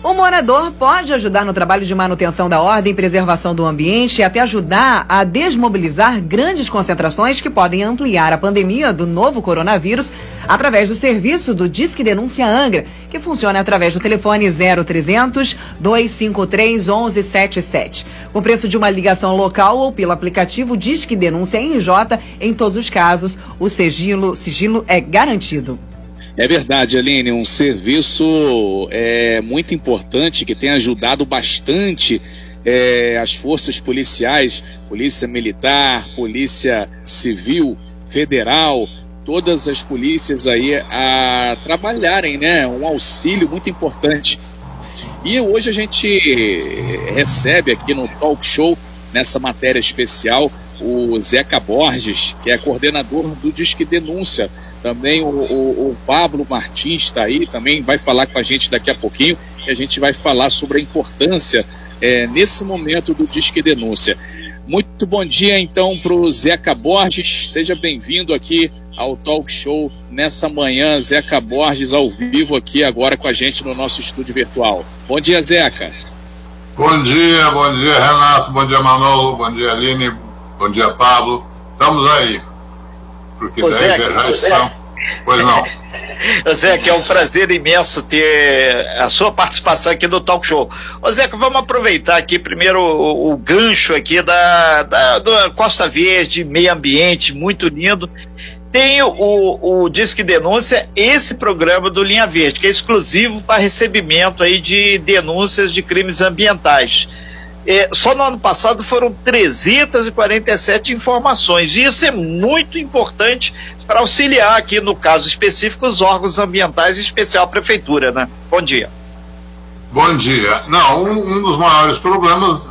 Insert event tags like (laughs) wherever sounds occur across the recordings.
O morador pode ajudar no trabalho de manutenção da ordem preservação do ambiente e até ajudar a desmobilizar grandes concentrações que podem ampliar a pandemia do novo coronavírus através do serviço do Disque Denúncia Angra, que funciona através do telefone 0300 253 1177. Com preço de uma ligação local ou pelo aplicativo Disque Denúncia NJ, em todos os casos, o sigilo, sigilo é garantido. É verdade, Aline, um serviço é, muito importante que tem ajudado bastante é, as forças policiais, polícia militar, polícia civil, federal, todas as polícias aí a trabalharem, né? Um auxílio muito importante. E hoje a gente recebe aqui no Talk Show, nessa matéria especial, o Zeca Borges, que é coordenador do Disque Denúncia. Também o, o, o Pablo Martins está aí, também vai falar com a gente daqui a pouquinho, e a gente vai falar sobre a importância é, nesse momento do Disque Denúncia. Muito bom dia então para o Zeca Borges, seja bem-vindo aqui ao Talk Show nessa manhã, Zeca Borges ao vivo aqui agora com a gente no nosso estúdio virtual. Bom dia, Zeca. Bom dia, bom dia, Renato, bom dia, Manolo, bom dia, Aline, Bom dia, Pablo. Estamos aí. Porque Ô, Zé, já estão. Pois não. (laughs) Zé, que é um prazer imenso ter a sua participação aqui no Talk Show. Ô Zé, vamos aproveitar aqui primeiro o, o gancho aqui da, da, da, Costa Verde, meio ambiente, muito lindo. Tem o, o Disque Denúncia, esse programa do Linha Verde, que é exclusivo para recebimento aí de denúncias de crimes ambientais. É, só no ano passado foram 347 informações. E isso é muito importante para auxiliar aqui, no caso específico, os órgãos ambientais, em especial a prefeitura, né? Bom dia. Bom dia. Não, um, um dos maiores problemas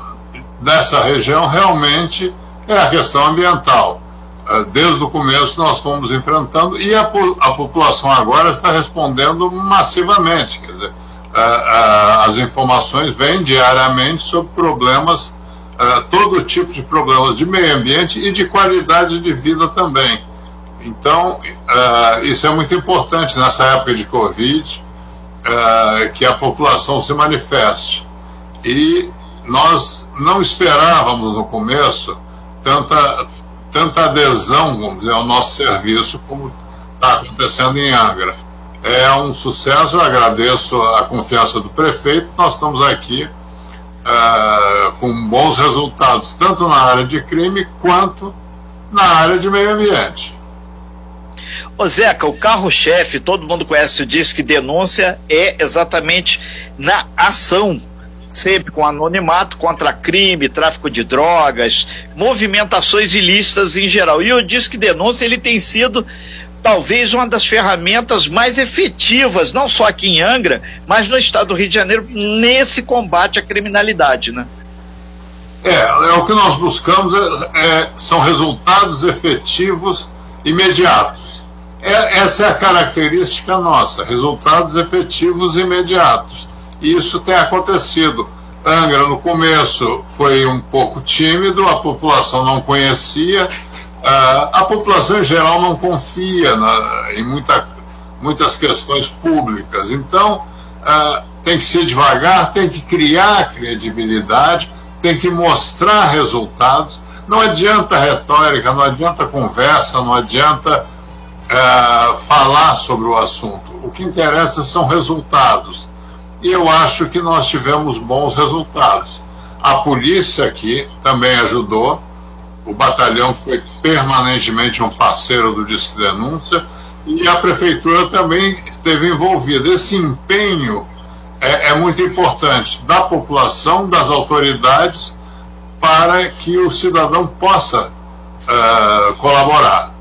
dessa região realmente é a questão ambiental. É, desde o começo nós fomos enfrentando e a, a população agora está respondendo massivamente. Quer dizer, as informações vêm diariamente sobre problemas, todo tipo de problemas de meio ambiente e de qualidade de vida também. Então, isso é muito importante nessa época de Covid, que a população se manifeste. E nós não esperávamos no começo tanta, tanta adesão, vamos dizer, ao nosso serviço como está acontecendo em Angra é um sucesso. Eu agradeço a confiança do prefeito. Nós estamos aqui uh, com bons resultados, tanto na área de crime quanto na área de meio ambiente. Ô Zeca, o carro-chefe, todo mundo conhece o Disque Denúncia, é exatamente na ação, sempre com anonimato contra crime, tráfico de drogas, movimentações ilícitas em geral. E o Disque Denúncia ele tem sido talvez uma das ferramentas mais efetivas, não só aqui em Angra, mas no estado do Rio de Janeiro, nesse combate à criminalidade, né? É, é o que nós buscamos é, é, são resultados efetivos imediatos. É, essa é a característica nossa, resultados efetivos imediatos. E isso tem acontecido. Angra, no começo, foi um pouco tímido, a população não conhecia, a população em geral não confia na, em muita, muitas questões públicas. Então, tem que ser devagar, tem que criar credibilidade, tem que mostrar resultados. Não adianta retórica, não adianta conversa, não adianta falar sobre o assunto. O que interessa são resultados. E eu acho que nós tivemos bons resultados. A polícia aqui também ajudou o batalhão foi permanentemente um parceiro do Disque Denúncia e a prefeitura também esteve envolvida. Esse empenho é, é muito importante da população, das autoridades, para que o cidadão possa uh, colaborar.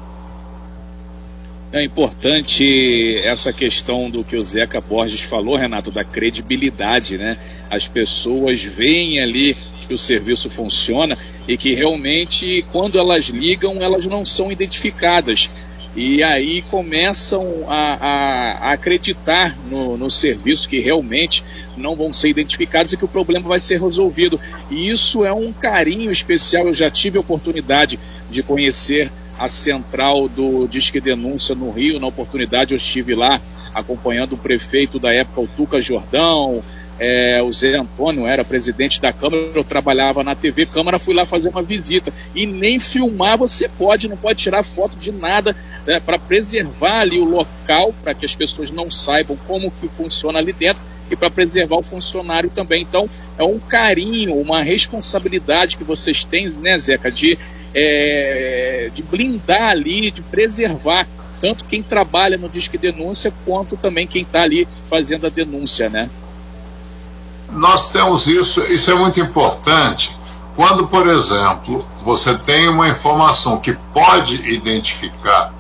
É importante essa questão do que o Zeca Borges falou, Renato, da credibilidade, né? As pessoas veem ali que o serviço funciona e que realmente, quando elas ligam, elas não são identificadas. E aí começam a, a, a acreditar no, no, serviço que realmente não vão ser identificados e que o problema vai ser resolvido. E isso é um carinho especial. Eu já tive a oportunidade de conhecer a central do Disque Denúncia no Rio. Na oportunidade, eu estive lá acompanhando o prefeito da época, o Tuca Jordão, é, o Zé Antônio era presidente da Câmara, eu trabalhava na TV Câmara, fui lá fazer uma visita. E nem filmar você pode, não pode tirar foto de nada né, para preservar ali o local, para que as pessoas não saibam como que funciona ali dentro e para preservar o funcionário também. Então, é um carinho, uma responsabilidade que vocês têm, né, Zeca, de, é, de blindar ali, de preservar tanto quem trabalha no Disque Denúncia quanto também quem está ali fazendo a denúncia, né? Nós temos isso, isso é muito importante. Quando, por exemplo, você tem uma informação que pode identificar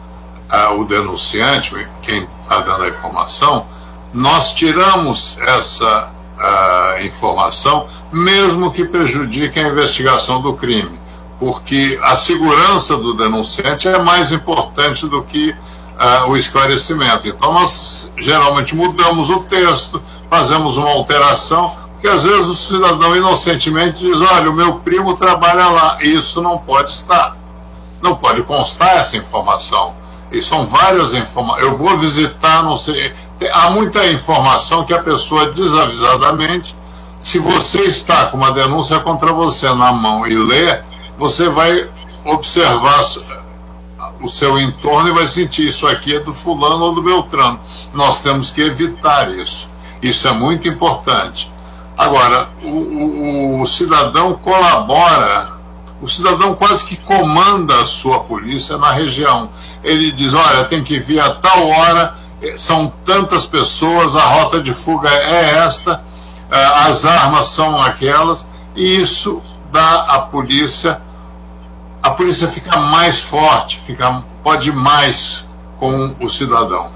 uh, o denunciante, quem está dando a informação, nós tiramos essa uh, informação, mesmo que prejudique a investigação do crime, porque a segurança do denunciante é mais importante do que o esclarecimento. Então, nós geralmente mudamos o texto, fazemos uma alteração, porque às vezes o cidadão inocentemente diz: olha, o meu primo trabalha lá. Isso não pode estar. Não pode constar essa informação. E são várias informações. Eu vou visitar, não sei. Há muita informação que a pessoa desavisadamente, se você está com uma denúncia contra você na mão e lê, você vai observar o seu entorno e vai sentir isso aqui é do fulano ou do Beltrano. Nós temos que evitar isso. Isso é muito importante. Agora, o, o, o cidadão colabora, o cidadão quase que comanda a sua polícia na região. Ele diz: olha, tem que vir a tal hora, eh, são tantas pessoas, a rota de fuga é esta, eh, as armas são aquelas, e isso dá à polícia a polícia fica mais forte, fica, pode mais com o cidadão.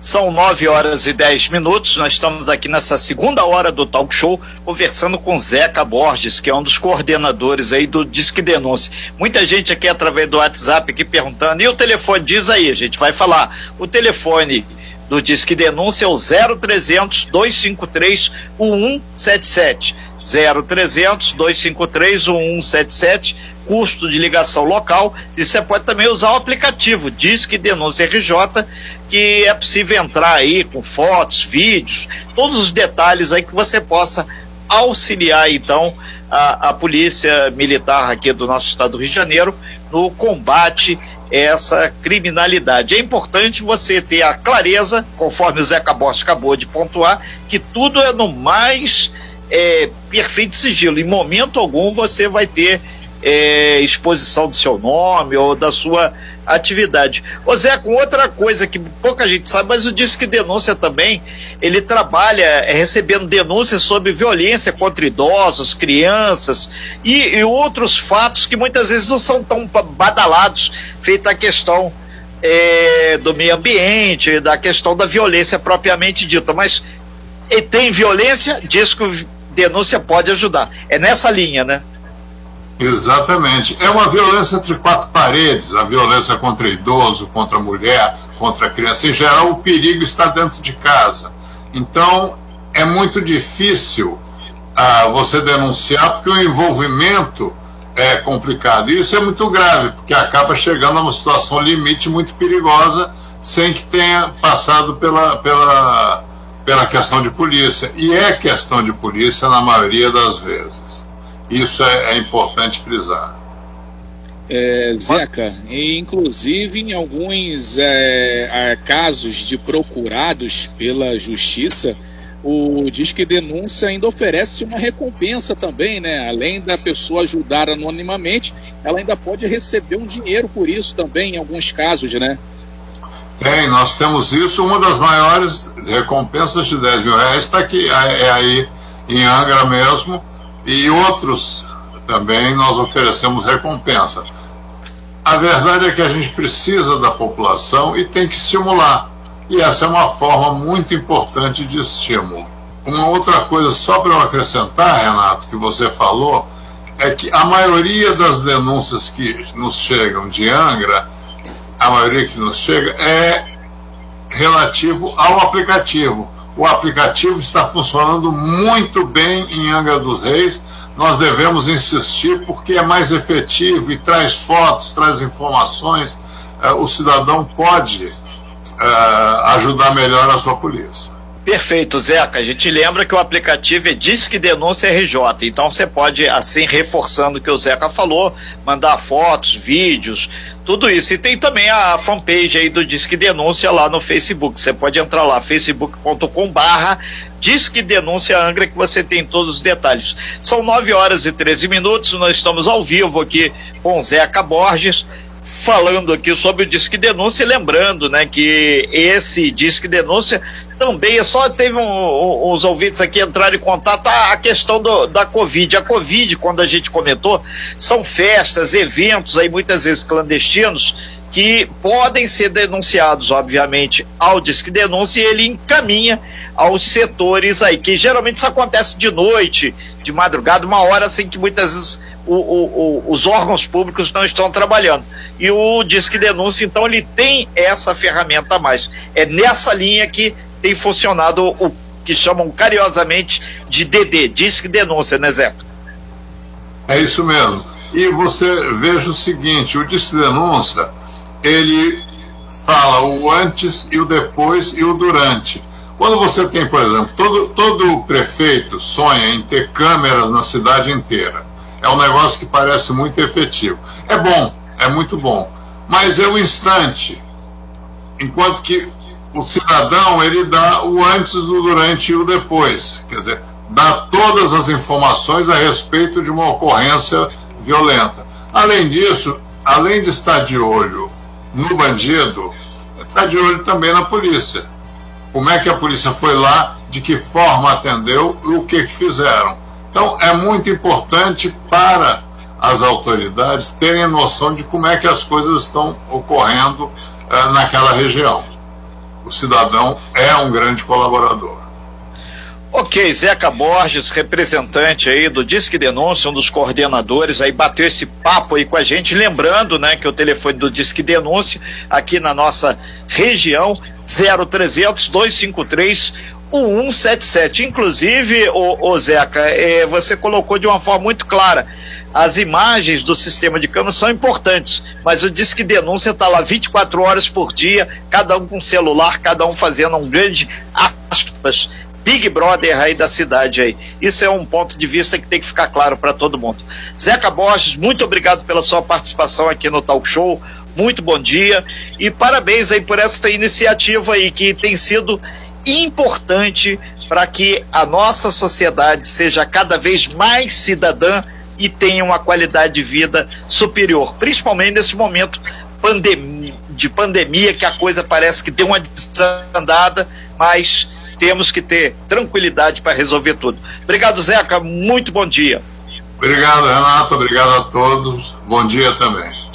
São nove horas e dez minutos. Nós estamos aqui nessa segunda hora do talk show conversando com Zeca Borges, que é um dos coordenadores aí do Disque Denúncia. Muita gente aqui através do WhatsApp aqui perguntando. E o telefone? Diz aí, a gente vai falar. O telefone do Disque Denúncia é o 0300 253 1177. 0300 253 1177, custo de ligação local. E você pode também usar o aplicativo Disque Denúncia RJ, que é possível entrar aí com fotos, vídeos, todos os detalhes aí que você possa auxiliar então a, a polícia militar aqui do nosso estado do Rio de Janeiro no combate essa criminalidade. É importante você ter a clareza, conforme o Zeca Bosch acabou de pontuar, que tudo é no mais é, perfeito sigilo. Em momento algum você vai ter é, exposição do seu nome ou da sua atividade. Ô Zé, com outra coisa que pouca gente sabe, mas o Disque Denúncia também, ele trabalha é, recebendo denúncias sobre violência contra idosos, crianças e, e, outros fatos que muitas vezes não são tão badalados, feita a questão é, do meio ambiente, da questão da violência propriamente dita, mas e tem violência, diz que denúncia pode ajudar. É nessa linha, né? Exatamente. É uma violência entre quatro paredes, a violência contra idoso, contra mulher, contra criança. Em geral, o perigo está dentro de casa. Então, é muito difícil uh, você denunciar, porque o envolvimento é complicado. E isso é muito grave, porque acaba chegando a uma situação limite muito perigosa, sem que tenha passado pela, pela, pela questão de polícia. E é questão de polícia na maioria das vezes. Isso é, é importante frisar. É, Zeca, inclusive em alguns é, casos de procurados pela justiça, o Disque Denúncia ainda oferece uma recompensa também, né? Além da pessoa ajudar anonimamente, ela ainda pode receber um dinheiro por isso também, em alguns casos, né? Tem, nós temos isso. Uma das maiores recompensas de 10 mil reais está aqui, é, é aí em Angra mesmo, e outros também nós oferecemos recompensa. A verdade é que a gente precisa da população e tem que estimular. E essa é uma forma muito importante de estímulo. Uma outra coisa, só para eu acrescentar, Renato, que você falou, é que a maioria das denúncias que nos chegam de Angra a maioria que nos chega, é relativo ao aplicativo. O aplicativo está funcionando muito bem em Angra dos Reis. Nós devemos insistir porque é mais efetivo e traz fotos, traz informações. Uh, o cidadão pode uh, ajudar melhor a sua polícia. Perfeito, Zeca. A gente lembra que o aplicativo é Disque Denúncia RJ. Então você pode, assim, reforçando o que o Zeca falou, mandar fotos, vídeos, tudo isso. E tem também a fanpage aí do Disque Denúncia lá no Facebook. Você pode entrar lá, facebook.com barra Disque Denúncia Angra, que você tem todos os detalhes. São 9 horas e 13 minutos, nós estamos ao vivo aqui com Zeca Borges falando aqui sobre o Disque Denúncia, lembrando, né, que esse Disque Denúncia também só teve um, uns ouvintes aqui entraram em contato a, a questão do, da Covid. A Covid, quando a gente comentou, são festas, eventos aí muitas vezes clandestinos que podem ser denunciados, obviamente, ao Disque Denúncia e ele encaminha aos setores aí, que geralmente isso acontece de noite, de madrugada, uma hora assim que muitas vezes o, o, o, os órgãos públicos não estão trabalhando. E o Disque Denúncia, então, ele tem essa ferramenta a mais. É nessa linha que tem funcionado o que chamam carinhosamente de DD, Disque Denúncia, né, Zé? É isso mesmo. E você veja o seguinte, o Disque Denúncia, ele fala o antes e o depois e o durante. Quando você tem, por exemplo, todo, todo prefeito sonha em ter câmeras na cidade inteira é um negócio que parece muito efetivo. É bom, é muito bom, mas é o instante. Enquanto que o cidadão ele dá o antes, o durante e o depois. Quer dizer, dá todas as informações a respeito de uma ocorrência violenta. Além disso, além de estar de olho no bandido, está de olho também na polícia. Como é que a polícia foi lá, de que forma atendeu e o que, que fizeram. Então, é muito importante para as autoridades terem noção de como é que as coisas estão ocorrendo eh, naquela região. O cidadão é um grande colaborador. Ok, Zeca Borges, representante aí do Disque Denúncia, um dos coordenadores, aí bateu esse papo aí com a gente, lembrando, né, que o telefone do Disque Denúncia aqui na nossa região 0300 253 o 177. Inclusive, o Zeca, é, você colocou de uma forma muito clara. As imagens do sistema de câmera são importantes, mas o Disque Denúncia está lá 24 horas por dia, cada um com celular, cada um fazendo um grande aspas, Big Brother aí da cidade aí. Isso é um ponto de vista que tem que ficar claro para todo mundo. Zeca Borges, muito obrigado pela sua participação aqui no Talk Show. Muito bom dia e parabéns aí por essa iniciativa aí que tem sido importante para que a nossa sociedade seja cada vez mais cidadã e tenha uma qualidade de vida superior, principalmente nesse momento de pandemia que a coisa parece que deu uma desandada, mas temos que ter tranquilidade para resolver tudo. Obrigado, Zeca. Muito bom dia. Obrigado, Renato. Obrigado a todos. Bom dia também.